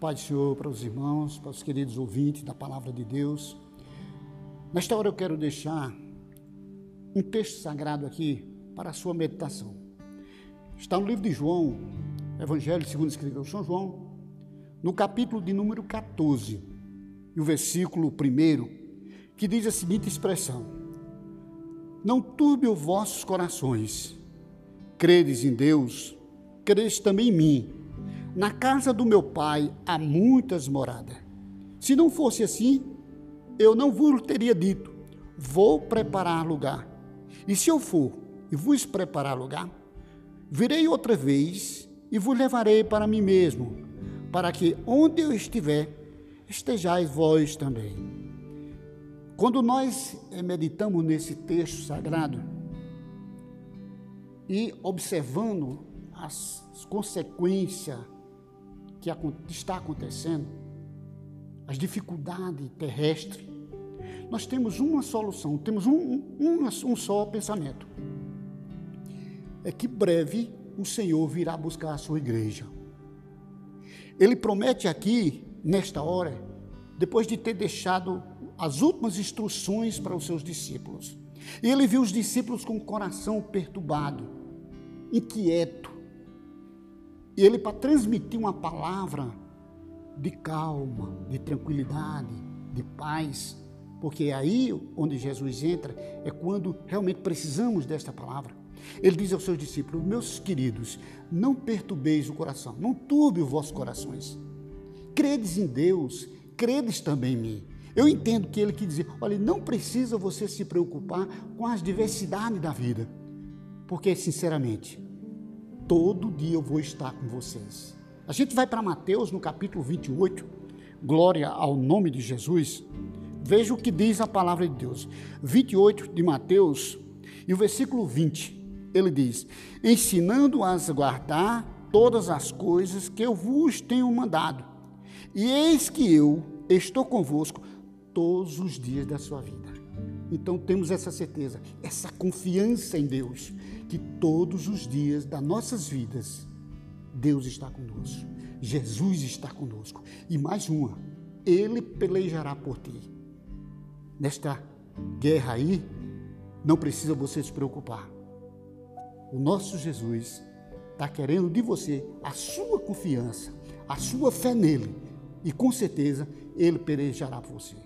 Pai do Senhor para os irmãos, para os queridos ouvintes da palavra de Deus. Nesta hora eu quero deixar um texto sagrado aqui para a sua meditação. Está no livro de João, Evangelho segundo escreveu São João, no capítulo de número 14, e o versículo 1, que diz a seguinte expressão: Não turbe os vossos corações, credes em Deus, credes também em mim. Na casa do meu pai há muitas moradas. Se não fosse assim, eu não vos teria dito: Vou preparar lugar. E se eu for e vos preparar lugar, virei outra vez e vos levarei para mim mesmo, para que onde eu estiver, estejais vós também. Quando nós eh, meditamos nesse texto sagrado e observando as consequências que está acontecendo, as dificuldades terrestres, nós temos uma solução, temos um, um, um só pensamento. É que breve o Senhor virá buscar a sua igreja. Ele promete aqui, nesta hora, depois de ter deixado as últimas instruções para os seus discípulos. E ele viu os discípulos com o coração perturbado, inquieto, e ele, para transmitir uma palavra de calma, de tranquilidade, de paz, porque é aí onde Jesus entra, é quando realmente precisamos desta palavra. Ele diz aos seus discípulos: Meus queridos, não perturbeis o coração, não turbe os vossos corações. Credes em Deus, credes também em mim. Eu entendo que ele quer dizer: olha, não precisa você se preocupar com as diversidades da vida, porque, sinceramente, todo dia eu vou estar com vocês. A gente vai para Mateus no capítulo 28, glória ao nome de Jesus. Veja o que diz a palavra de Deus. 28 de Mateus e o versículo 20, ele diz: Ensinando-as a guardar todas as coisas que eu vos tenho mandado. E eis que eu estou convosco todos os dias da sua vida. Então temos essa certeza, essa confiança em Deus, que todos os dias das nossas vidas, Deus está conosco, Jesus está conosco. E mais uma, Ele pelejará por ti. Nesta guerra aí, não precisa você se preocupar. O nosso Jesus está querendo de você a sua confiança, a sua fé nele, e com certeza Ele pelejará por você.